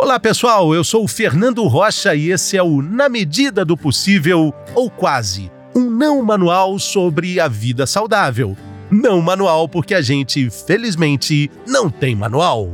Olá pessoal, eu sou o Fernando Rocha e esse é o Na Medida do Possível, ou quase, um não manual sobre a vida saudável. Não manual porque a gente, felizmente, não tem manual.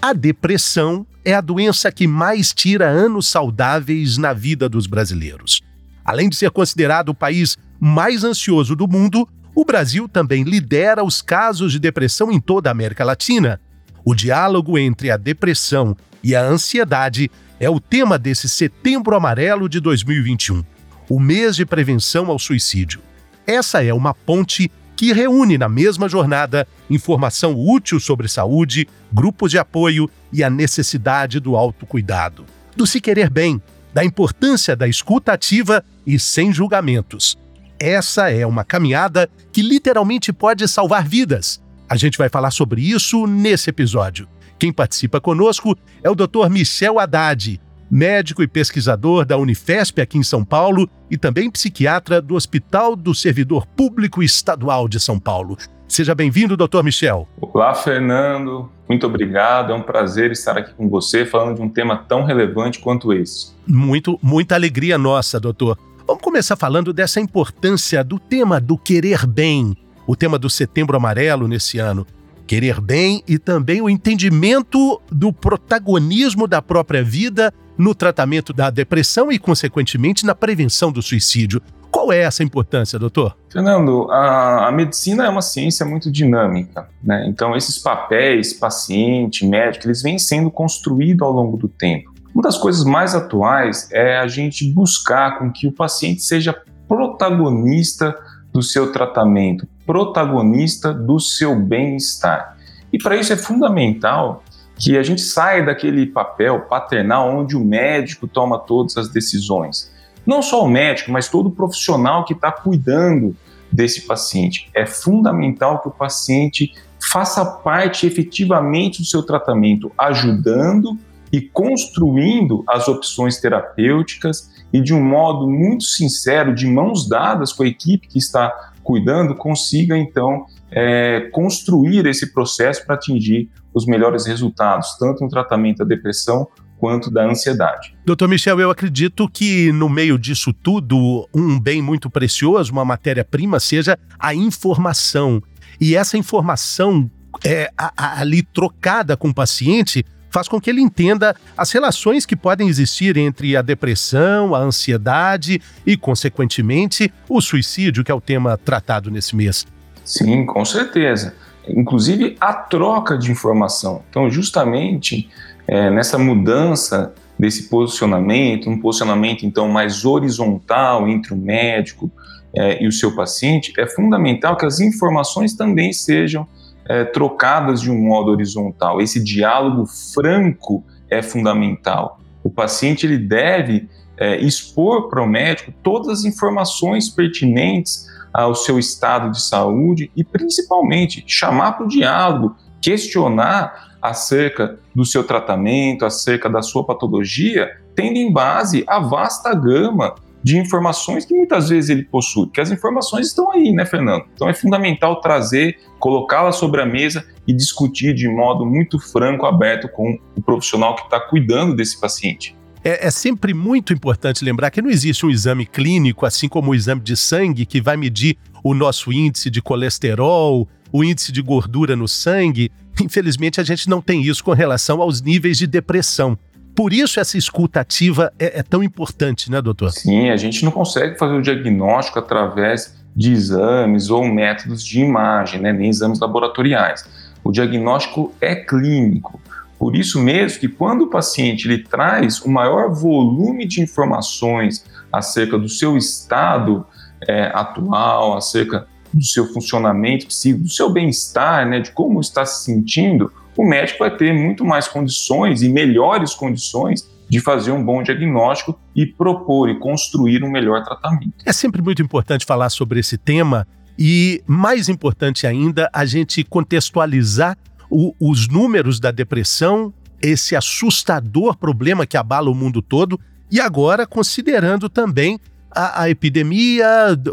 A depressão é a doença que mais tira anos saudáveis na vida dos brasileiros. Além de ser considerado o país mais ansioso do mundo, o Brasil também lidera os casos de depressão em toda a América Latina. O diálogo entre a depressão e a ansiedade é o tema desse Setembro Amarelo de 2021, o mês de prevenção ao suicídio. Essa é uma ponte que reúne na mesma jornada informação útil sobre saúde, grupos de apoio e a necessidade do autocuidado, do se querer bem, da importância da escuta ativa e sem julgamentos. Essa é uma caminhada que literalmente pode salvar vidas. A gente vai falar sobre isso nesse episódio. Quem participa conosco é o Dr. Michel Haddad, médico e pesquisador da Unifesp aqui em São Paulo e também psiquiatra do Hospital do Servidor Público Estadual de São Paulo. Seja bem-vindo, doutor Michel. Olá, Fernando. Muito obrigado. É um prazer estar aqui com você falando de um tema tão relevante quanto esse. Muito, muita alegria nossa, doutor. Vamos começar falando dessa importância do tema do querer bem, o tema do Setembro Amarelo nesse ano querer bem e também o entendimento do protagonismo da própria vida no tratamento da depressão e, consequentemente, na prevenção do suicídio. Qual é essa importância, doutor? Fernando, a, a medicina é uma ciência muito dinâmica, né? Então, esses papéis, paciente, médico, eles vêm sendo construídos ao longo do tempo. Uma das coisas mais atuais é a gente buscar com que o paciente seja protagonista do seu tratamento, protagonista do seu bem-estar. E para isso é fundamental que a gente saia daquele papel paternal onde o médico toma todas as decisões. Não só o médico, mas todo o profissional que está cuidando desse paciente. É fundamental que o paciente faça parte efetivamente do seu tratamento, ajudando e construindo as opções terapêuticas e de um modo muito sincero, de mãos dadas com a equipe que está cuidando, consiga então é, construir esse processo para atingir os melhores resultados, tanto no tratamento da depressão quanto da ansiedade. Doutor Michel, eu acredito que no meio disso tudo, um bem muito precioso, uma matéria-prima, seja a informação. E essa informação é, a, a, ali trocada com o paciente faz com que ele entenda as relações que podem existir entre a depressão, a ansiedade e, consequentemente, o suicídio, que é o tema tratado nesse mês. Sim, com certeza. Inclusive a troca de informação. Então, justamente é, nessa mudança desse posicionamento, um posicionamento então mais horizontal entre o médico é, e o seu paciente, é fundamental que as informações também sejam é, trocadas de um modo horizontal. Esse diálogo franco é fundamental. O paciente ele deve é, expor para o médico todas as informações pertinentes ao seu estado de saúde e, principalmente, chamar para o diálogo, questionar acerca do seu tratamento, acerca da sua patologia, tendo em base a vasta gama de informações que muitas vezes ele possui, que as informações estão aí, né, Fernando? Então é fundamental trazer, colocá-las sobre a mesa e discutir de modo muito franco, aberto com o profissional que está cuidando desse paciente. É, é, sempre muito importante lembrar que não existe um exame clínico, assim como o exame de sangue, que vai medir o nosso índice de colesterol, o índice de gordura no sangue. Infelizmente, a gente não tem isso com relação aos níveis de depressão. Por isso essa escuta ativa é, é tão importante, né, doutor? Sim, a gente não consegue fazer o diagnóstico através de exames ou métodos de imagem, né, nem exames laboratoriais. O diagnóstico é clínico. Por isso mesmo que quando o paciente ele traz o maior volume de informações acerca do seu estado é, atual, acerca do seu funcionamento psíquico, do seu bem-estar, né, de como está se sentindo, o médico vai ter muito mais condições e melhores condições de fazer um bom diagnóstico e propor e construir um melhor tratamento. É sempre muito importante falar sobre esse tema e, mais importante ainda, a gente contextualizar o, os números da depressão, esse assustador problema que abala o mundo todo, e agora considerando também a, a, epidemia,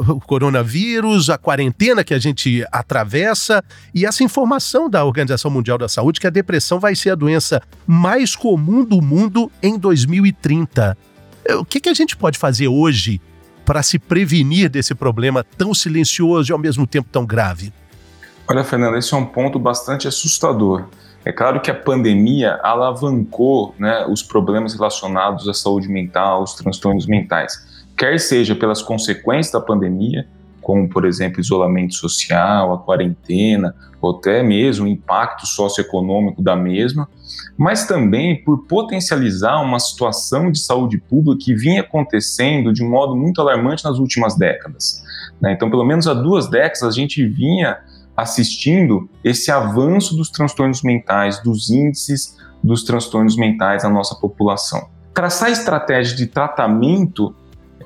o coronavírus, a quarentena que a gente atravessa e essa informação da Organização Mundial da Saúde que a depressão vai ser a doença mais comum do mundo em 2030. É, o que, que a gente pode fazer hoje para se prevenir desse problema tão silencioso e ao mesmo tempo tão grave? Olha, Fernando, esse é um ponto bastante assustador. É claro que a pandemia alavancou né, os problemas relacionados à saúde mental, os transtornos mentais quer seja pelas consequências da pandemia, como, por exemplo, isolamento social, a quarentena, ou até mesmo o impacto socioeconômico da mesma, mas também por potencializar uma situação de saúde pública que vinha acontecendo de um modo muito alarmante nas últimas décadas. Né? Então, pelo menos há duas décadas, a gente vinha assistindo esse avanço dos transtornos mentais, dos índices dos transtornos mentais na nossa população. Traçar estratégias de tratamento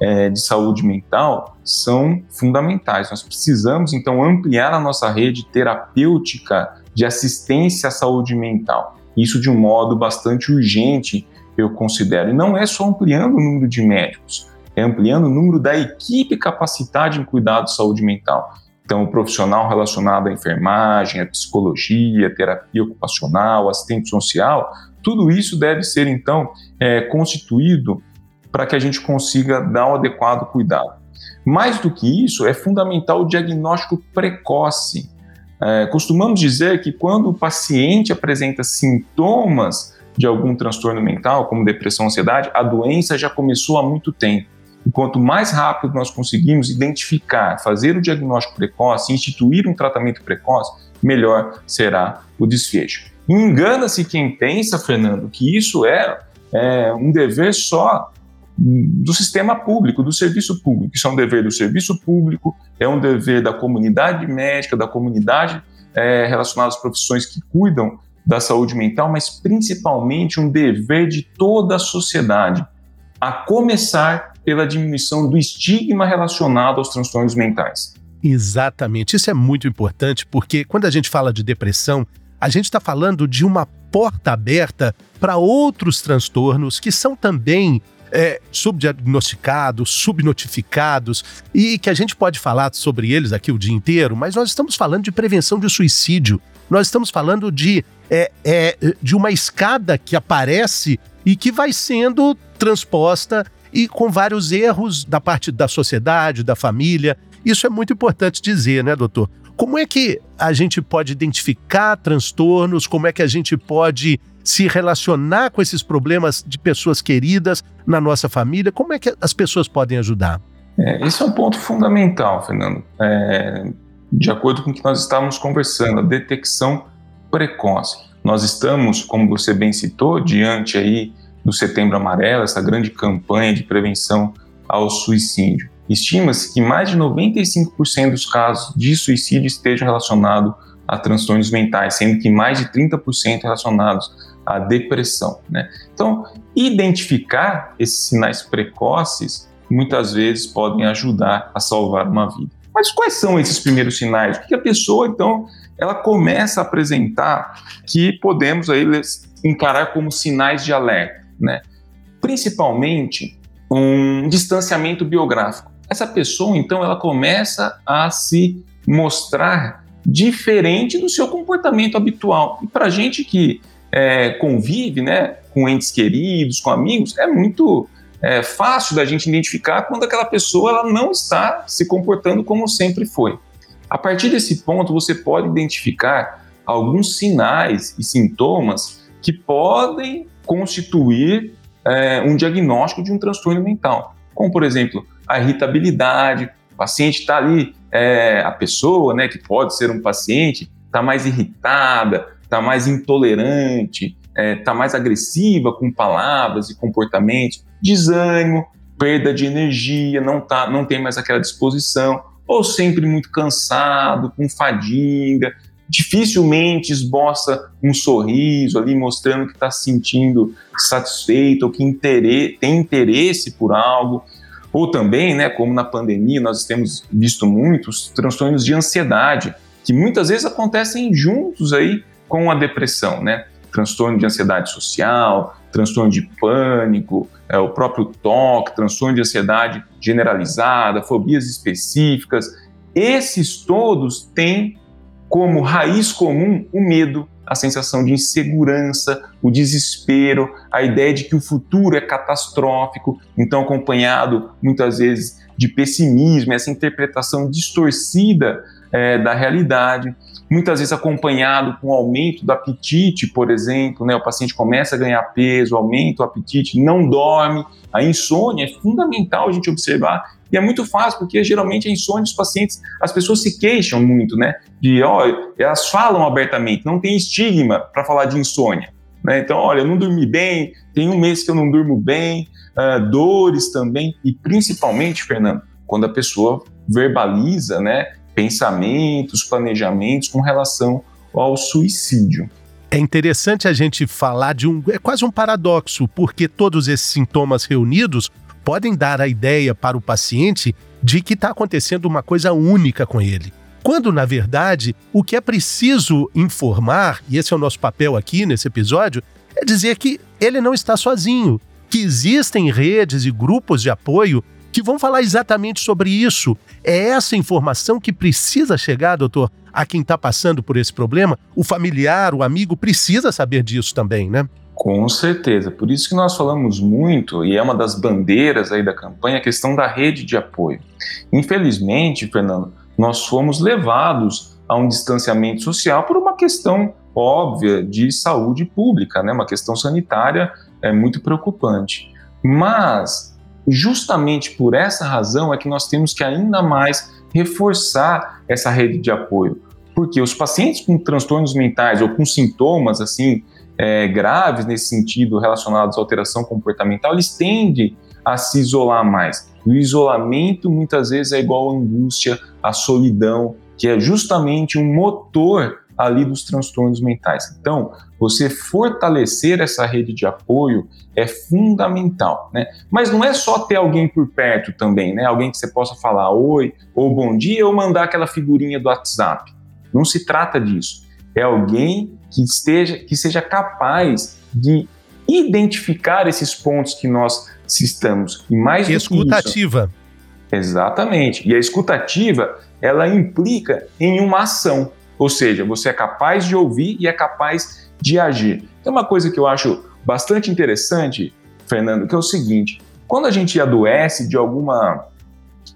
é, de saúde mental são fundamentais. Nós precisamos, então, ampliar a nossa rede terapêutica de assistência à saúde mental. Isso de um modo bastante urgente, eu considero. E não é só ampliando o número de médicos, é ampliando o número da equipe capacitada em cuidado de saúde mental. Então, o profissional relacionado à enfermagem, à psicologia, à terapia ocupacional, assistente social, tudo isso deve ser, então, é, constituído para que a gente consiga dar o um adequado cuidado. Mais do que isso, é fundamental o diagnóstico precoce. É, costumamos dizer que quando o paciente apresenta sintomas de algum transtorno mental, como depressão, ansiedade, a doença já começou há muito tempo. E quanto mais rápido nós conseguimos identificar, fazer o diagnóstico precoce, instituir um tratamento precoce, melhor será o desfecho. Engana-se quem pensa, Fernando, que isso é, é um dever só do sistema público, do serviço público. Isso é um dever do serviço público, é um dever da comunidade médica, da comunidade é, relacionada às profissões que cuidam da saúde mental, mas principalmente um dever de toda a sociedade, a começar pela diminuição do estigma relacionado aos transtornos mentais. Exatamente, isso é muito importante porque quando a gente fala de depressão, a gente está falando de uma porta aberta para outros transtornos que são também é, subdiagnosticados, subnotificados, e que a gente pode falar sobre eles aqui o dia inteiro, mas nós estamos falando de prevenção de suicídio. Nós estamos falando de, é, é, de uma escada que aparece e que vai sendo transposta e com vários erros da parte da sociedade, da família. Isso é muito importante dizer, né, doutor? Como é que a gente pode identificar transtornos? Como é que a gente pode se relacionar com esses problemas de pessoas queridas na nossa família? Como é que as pessoas podem ajudar? É, esse é um ponto fundamental, Fernando. É, de acordo com o que nós estávamos conversando, a detecção precoce. Nós estamos, como você bem citou, diante aí do Setembro Amarelo, essa grande campanha de prevenção ao suicídio. Estima-se que mais de 95% dos casos de suicídio estejam relacionados a transtornos mentais, sendo que mais de 30% relacionados à depressão. Né? Então, identificar esses sinais precoces muitas vezes podem ajudar a salvar uma vida. Mas quais são esses primeiros sinais? O que a pessoa, então, ela começa a apresentar que podemos aí encarar como sinais de alerta, né? Principalmente um distanciamento biográfico. Essa pessoa, então, ela começa a se mostrar diferente do seu comportamento habitual. E para gente que é, convive né, com entes queridos, com amigos, é muito é, fácil da gente identificar quando aquela pessoa ela não está se comportando como sempre foi. A partir desse ponto, você pode identificar alguns sinais e sintomas que podem constituir é, um diagnóstico de um transtorno mental, como por exemplo a irritabilidade, o paciente está ali é, a pessoa, né, que pode ser um paciente, está mais irritada, está mais intolerante, está é, tá mais agressiva com palavras e comportamentos, desânimo, perda de energia, não, tá, não tem mais aquela disposição, ou sempre muito cansado, com fadiga, dificilmente esboça um sorriso ali mostrando que está se sentindo satisfeito ou que interesse, tem interesse por algo. Ou também, né, como na pandemia nós temos visto muitos transtornos de ansiedade, que muitas vezes acontecem juntos aí com a depressão, né? transtorno de ansiedade social, transtorno de pânico, é, o próprio TOC, transtorno de ansiedade generalizada, fobias específicas. Esses todos têm como raiz comum o medo, a sensação de insegurança, o desespero, a ideia de que o futuro é catastrófico, então acompanhado muitas vezes de pessimismo, essa interpretação distorcida é, da realidade, muitas vezes acompanhado com aumento do apetite, por exemplo, né? o paciente começa a ganhar peso, aumenta o apetite, não dorme, a insônia é fundamental a gente observar e é muito fácil, porque geralmente a insônia dos pacientes, as pessoas se queixam muito, né? De, ó, elas falam abertamente, não tem estigma para falar de insônia. Né? Então, olha, eu não dormi bem, tem um mês que eu não durmo bem, uh, dores também, e principalmente, Fernando, quando a pessoa verbaliza, né, pensamentos, planejamentos com relação ao suicídio. É interessante a gente falar de um. É quase um paradoxo, porque todos esses sintomas reunidos podem dar a ideia para o paciente de que está acontecendo uma coisa única com ele. Quando, na verdade, o que é preciso informar, e esse é o nosso papel aqui nesse episódio, é dizer que ele não está sozinho, que existem redes e grupos de apoio que vão falar exatamente sobre isso. É essa informação que precisa chegar, doutor, a quem está passando por esse problema. O familiar, o amigo precisa saber disso também, né? Com certeza. Por isso que nós falamos muito, e é uma das bandeiras aí da campanha, a questão da rede de apoio. Infelizmente, Fernando, nós fomos levados a um distanciamento social por uma questão óbvia de saúde pública, né? uma questão sanitária é muito preocupante. Mas justamente por essa razão é que nós temos que ainda mais reforçar essa rede de apoio, porque os pacientes com transtornos mentais ou com sintomas assim é, graves nesse sentido relacionados à alteração comportamental, eles tendem a se isolar mais. E o isolamento muitas vezes é igual à angústia, à solidão, que é justamente um motor ali dos transtornos mentais. Então, você fortalecer essa rede de apoio é fundamental, né? Mas não é só ter alguém por perto também, né? Alguém que você possa falar oi ou bom dia ou mandar aquela figurinha do WhatsApp. Não se trata disso. É alguém que esteja que seja capaz de identificar esses pontos que nós estamos e mais escutativa. Isso, exatamente. E a escutativa, ela implica em uma ação. Ou seja, você é capaz de ouvir e é capaz de agir. Tem uma coisa que eu acho bastante interessante, Fernando, que é o seguinte: quando a gente adoece de alguma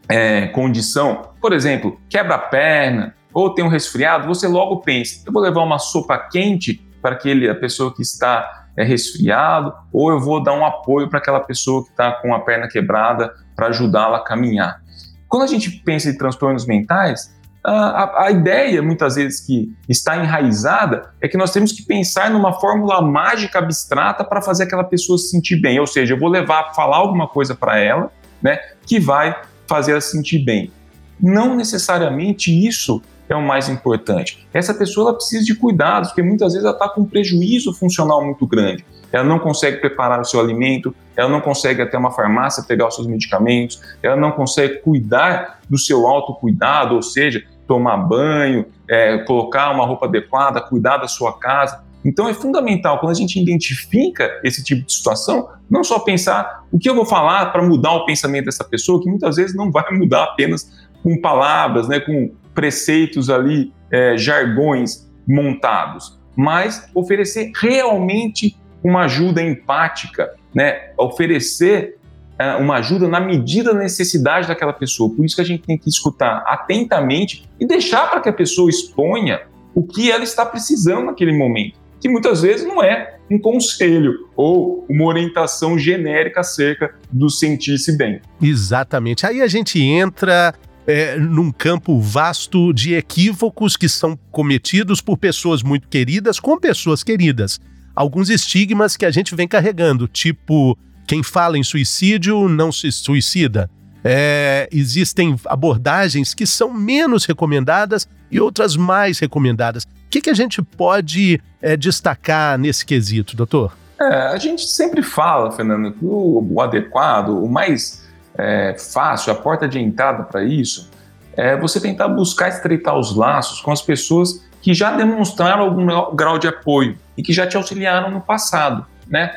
é, condição, por exemplo, quebra a perna ou tem um resfriado, você logo pensa: eu vou levar uma sopa quente para aquele, a pessoa que está é, resfriado, ou eu vou dar um apoio para aquela pessoa que está com a perna quebrada para ajudá-la a caminhar. Quando a gente pensa em transtornos mentais, a, a, ideia, muitas vezes, que está enraizada é que nós temos que pensar numa fórmula mágica abstrata para fazer aquela pessoa se sentir bem. Ou seja, eu vou levar, falar alguma coisa para ela, né, que vai fazer ela se sentir bem. Não necessariamente isso é o mais importante. Essa pessoa ela precisa de cuidados, porque muitas vezes ela está com um prejuízo funcional muito grande ela não consegue preparar o seu alimento, ela não consegue até uma farmácia pegar os seus medicamentos, ela não consegue cuidar do seu autocuidado, ou seja, tomar banho, é, colocar uma roupa adequada, cuidar da sua casa. Então é fundamental, quando a gente identifica esse tipo de situação, não só pensar o que eu vou falar para mudar o pensamento dessa pessoa, que muitas vezes não vai mudar apenas com palavras, né, com preceitos ali, é, jargões montados, mas oferecer realmente uma ajuda empática, né? oferecer uh, uma ajuda na medida da necessidade daquela pessoa. Por isso que a gente tem que escutar atentamente e deixar para que a pessoa exponha o que ela está precisando naquele momento, que muitas vezes não é um conselho ou uma orientação genérica acerca do sentir-se bem. Exatamente. Aí a gente entra é, num campo vasto de equívocos que são cometidos por pessoas muito queridas com pessoas queridas alguns estigmas que a gente vem carregando, tipo, quem fala em suicídio não se suicida. É, existem abordagens que são menos recomendadas e outras mais recomendadas. O que, que a gente pode é, destacar nesse quesito, doutor? É, a gente sempre fala, Fernando, que o, o adequado, o mais é, fácil, a porta de entrada para isso, é você tentar buscar estreitar os laços com as pessoas que já demonstraram algum grau de apoio e que já te auxiliaram no passado, né?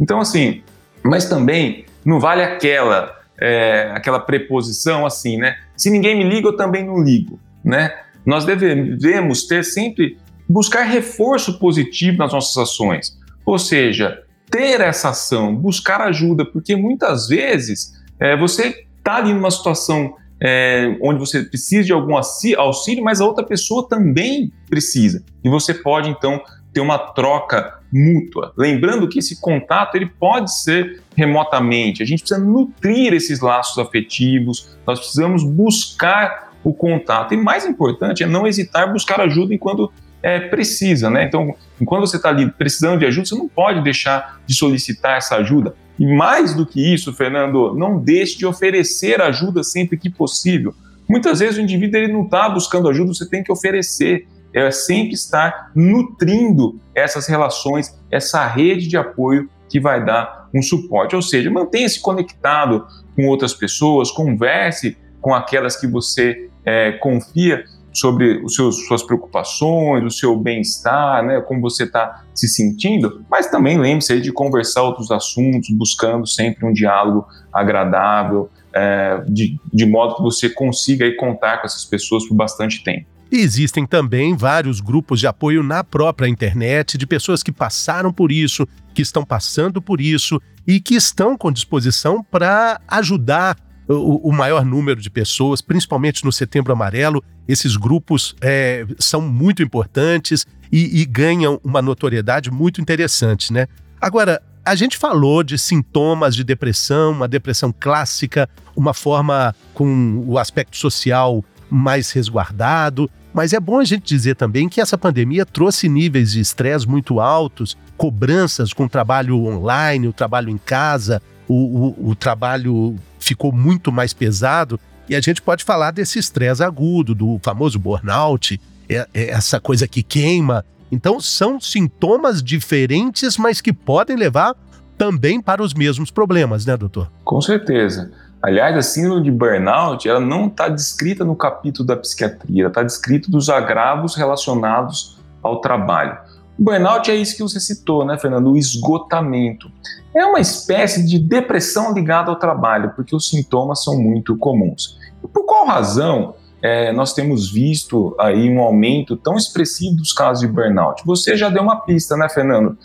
Então, assim, mas também não vale aquela é, aquela preposição assim, né? Se ninguém me liga, eu também não ligo, né? Nós devemos ter sempre buscar reforço positivo nas nossas ações, ou seja, ter essa ação, buscar ajuda, porque muitas vezes é, você está ali numa situação é, onde você precisa de algum auxílio, mas a outra pessoa também precisa. E você pode, então, ter uma troca mútua. Lembrando que esse contato ele pode ser remotamente. A gente precisa nutrir esses laços afetivos, nós precisamos buscar o contato. E mais importante é não hesitar buscar ajuda enquanto é, precisa, né? Então, enquanto você está ali precisando de ajuda, você não pode deixar de solicitar essa ajuda. E mais do que isso, Fernando, não deixe de oferecer ajuda sempre que possível. Muitas vezes o indivíduo ele não está buscando ajuda, você tem que oferecer. É sempre estar nutrindo essas relações, essa rede de apoio que vai dar um suporte. Ou seja, mantenha-se conectado com outras pessoas, converse com aquelas que você é, confia sobre os seus, suas preocupações, o seu bem-estar, né, como você está se sentindo, mas também lembre-se de conversar outros assuntos, buscando sempre um diálogo agradável, é, de, de modo que você consiga aí, contar com essas pessoas por bastante tempo. Existem também vários grupos de apoio na própria internet de pessoas que passaram por isso, que estão passando por isso e que estão com disposição para ajudar o, o, maior número de pessoas, principalmente no Setembro Amarelo. Esses grupos é, são muito importantes e, e ganham uma notoriedade muito interessante, né? Agora, a gente falou de sintomas de depressão, uma depressão clássica, uma forma com o aspecto social mais resguardado, mas é bom a gente dizer também que essa pandemia trouxe níveis de estresse muito altos, cobranças com o trabalho online, o trabalho em casa, o, o, o trabalho ficou muito mais pesado e a gente pode falar desse estresse agudo, do famoso burnout, é, é essa coisa que queima. Então são sintomas diferentes, mas que podem levar também para os mesmos problemas, né, doutor? Com certeza. Aliás, a síndrome de burnout, ela não está descrita no capítulo da psiquiatria, está descrita dos agravos relacionados ao trabalho. Burnout é isso que você citou, né, Fernando? O esgotamento. É uma espécie de depressão ligada ao trabalho, porque os sintomas são muito comuns. E por qual razão é, nós temos visto aí um aumento tão expressivo dos casos de burnout? Você já deu uma pista, né, Fernando?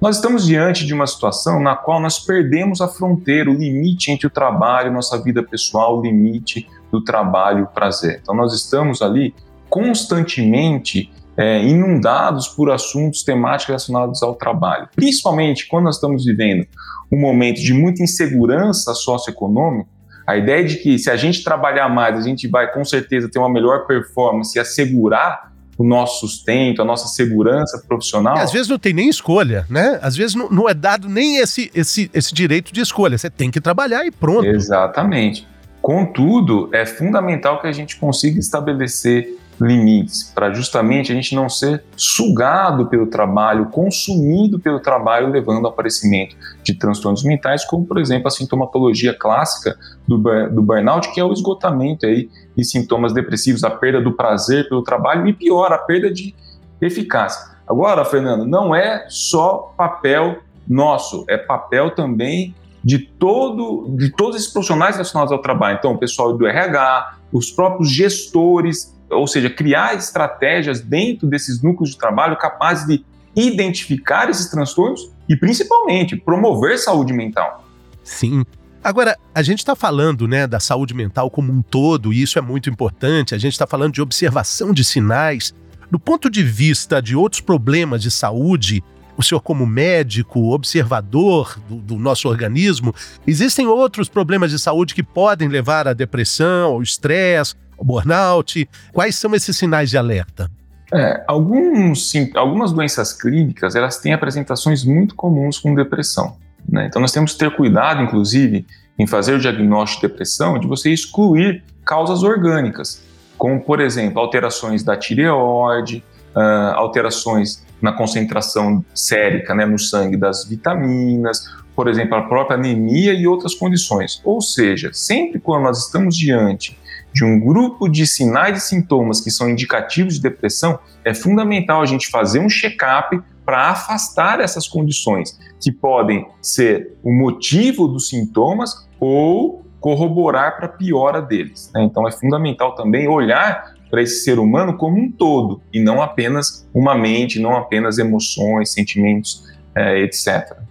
Nós estamos diante de uma situação na qual nós perdemos a fronteira, o limite entre o trabalho nossa vida pessoal, o limite do trabalho e o prazer. Então, nós estamos ali constantemente é, inundados por assuntos temáticos relacionados ao trabalho. Principalmente quando nós estamos vivendo um momento de muita insegurança socioeconômica, a ideia de que se a gente trabalhar mais, a gente vai com certeza ter uma melhor performance e assegurar o nosso sustento, a nossa segurança profissional. E às vezes não tem nem escolha, né? Às vezes não, não é dado nem esse, esse, esse direito de escolha. Você tem que trabalhar e pronto. Exatamente. Contudo, é fundamental que a gente consiga estabelecer limites, para justamente a gente não ser sugado pelo trabalho, consumido pelo trabalho, levando ao aparecimento de transtornos mentais, como por exemplo a sintomatologia clássica do, do burnout, que é o esgotamento aí e sintomas depressivos, a perda do prazer pelo trabalho e pior, a perda de eficácia. Agora, Fernando, não é só papel nosso, é papel também de todo de todos esses profissionais relacionados ao trabalho. Então, o pessoal do RH, os próprios gestores, ou seja, criar estratégias dentro desses núcleos de trabalho capazes de identificar esses transtornos e, principalmente, promover saúde mental. Sim. Agora, a gente está falando né, da saúde mental como um todo, e isso é muito importante. A gente está falando de observação de sinais. Do ponto de vista de outros problemas de saúde, o senhor, como médico, observador do, do, nosso organismo, existem outros problemas de saúde que podem levar à depressão, ao estresse, burnout? Quais são esses sinais de alerta? É, alguns, sim, algumas doenças clínicas elas têm apresentações muito comuns com depressão. Né? Então nós temos que ter cuidado, inclusive, em fazer o diagnóstico de depressão, de você excluir causas orgânicas, como por exemplo alterações da tireoide, uh, alterações na concentração sérica né, no sangue das vitaminas, por exemplo, a própria anemia e outras condições. Ou seja, sempre quando nós estamos diante de um grupo de sinais e sintomas que são indicativos de depressão, é fundamental a gente fazer um check-up para afastar essas condições que podem ser o motivo dos sintomas ou corroborar para a piora deles. Né? Então é fundamental também olhar para esse ser humano como um todo e não apenas uma mente, não apenas emoções, sentimentos, é, etc.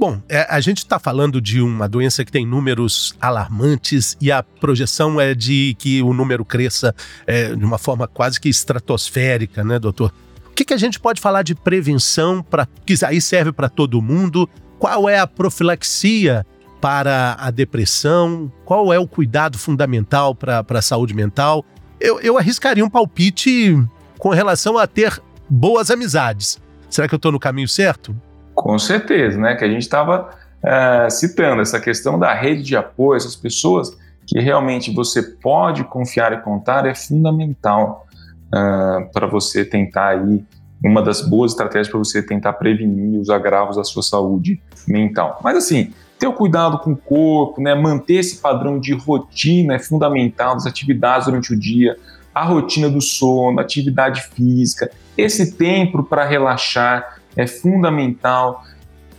Bom, é, a gente está falando de uma doença que tem números alarmantes e a projeção é de que o número cresça é, de uma forma quase que estratosférica, né, doutor? O que, que a gente pode falar de prevenção para que aí serve para todo mundo? Qual é a profilaxia para a depressão? Qual é o cuidado fundamental para a saúde mental? Eu, eu arriscaria um palpite com relação a ter boas amizades. Será que eu estou no caminho certo? Com certeza, né? Que a gente estava é, citando essa questão da rede de apoio, essas pessoas que realmente você pode confiar e contar é fundamental uh, para você tentar aí uma das boas estratégias para você tentar prevenir os agravos da sua saúde mental. Mas assim, ter o cuidado com o corpo, né, manter esse padrão de rotina é fundamental das atividades durante o dia, a rotina do sono, atividade física, esse tempo para relaxar, é fundamental.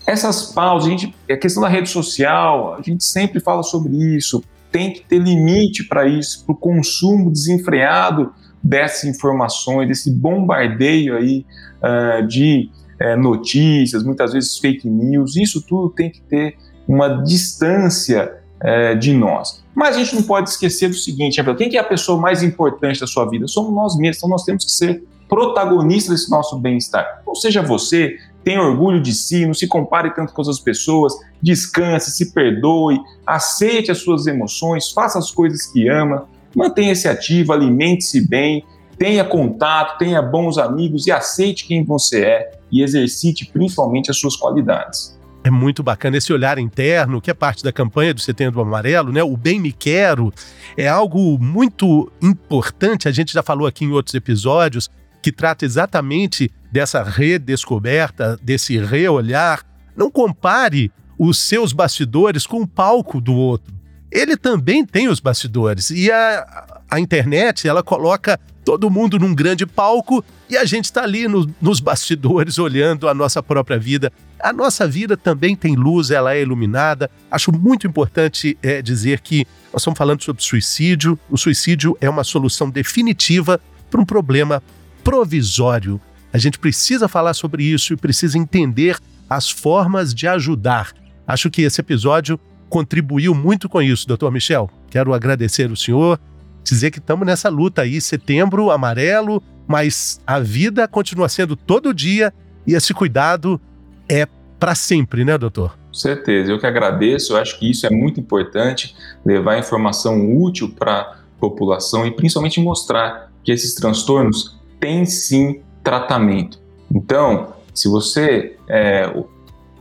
Essas pausas, a, gente, a questão da rede social, a gente sempre fala sobre isso, tem que ter limite para isso, para o consumo desenfreado dessas informações, desse bombardeio aí uh, de uh, notícias, muitas vezes fake news, isso tudo tem que ter uma distância uh, de nós. Mas a gente não pode esquecer do seguinte, quem que é a pessoa mais importante da sua vida? Somos nós mesmos, então nós temos que ser protagonista desse nosso bem-estar. Ou seja, você tenha orgulho de si, não se compare tanto com as pessoas, descanse, se perdoe, aceite as suas emoções, faça as coisas que ama, mantenha-se ativo, alimente-se bem, tenha contato, tenha bons amigos e aceite quem você é e exercite principalmente as suas qualidades. É muito bacana esse olhar interno, que é parte da campanha do Setembro Amarelo, né? O Bem Me Quero é algo muito importante, a gente já falou aqui em outros episódios, que trata exatamente dessa redescoberta, desse reolhar. Não compare os seus bastidores com o palco do outro. Ele também tem os bastidores e a, a internet ela coloca todo mundo num grande palco e a gente está ali no, nos bastidores olhando a nossa própria vida. A nossa vida também tem luz, ela é iluminada. Acho muito importante é, dizer que nós estamos falando sobre suicídio. O suicídio é uma solução definitiva para um problema provisório. A gente precisa falar sobre isso e precisa entender as formas de ajudar. Acho que esse episódio contribuiu muito com isso, doutor Michel. Quero agradecer o senhor, dizer que estamos nessa luta aí, setembro amarelo, mas a vida continua sendo todo dia e esse cuidado é para sempre, né, doutor? Com certeza, eu que agradeço, eu acho que isso é muito importante, levar informação útil para a população e principalmente mostrar que esses transtornos tem sim tratamento. Então, se você é,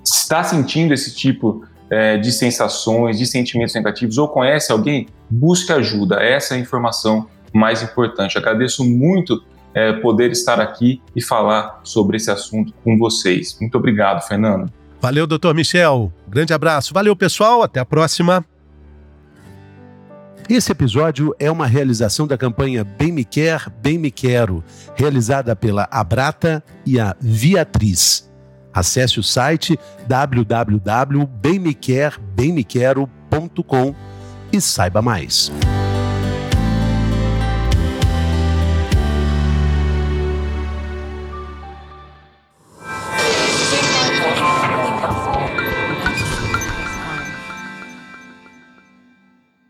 está sentindo esse tipo é, de sensações, de sentimentos negativos ou conhece alguém, busque ajuda. Essa é a informação mais importante. Agradeço muito é, poder estar aqui e falar sobre esse assunto com vocês. Muito obrigado, Fernando. Valeu, doutor Michel. Grande abraço. Valeu, pessoal. Até a próxima. Esse episódio é uma realização da campanha Bem Me Quer, Bem Me Quero, realizada pela Abrata e a Viatriz. Acesse o site www.bemmequerbemmequero.com e saiba mais.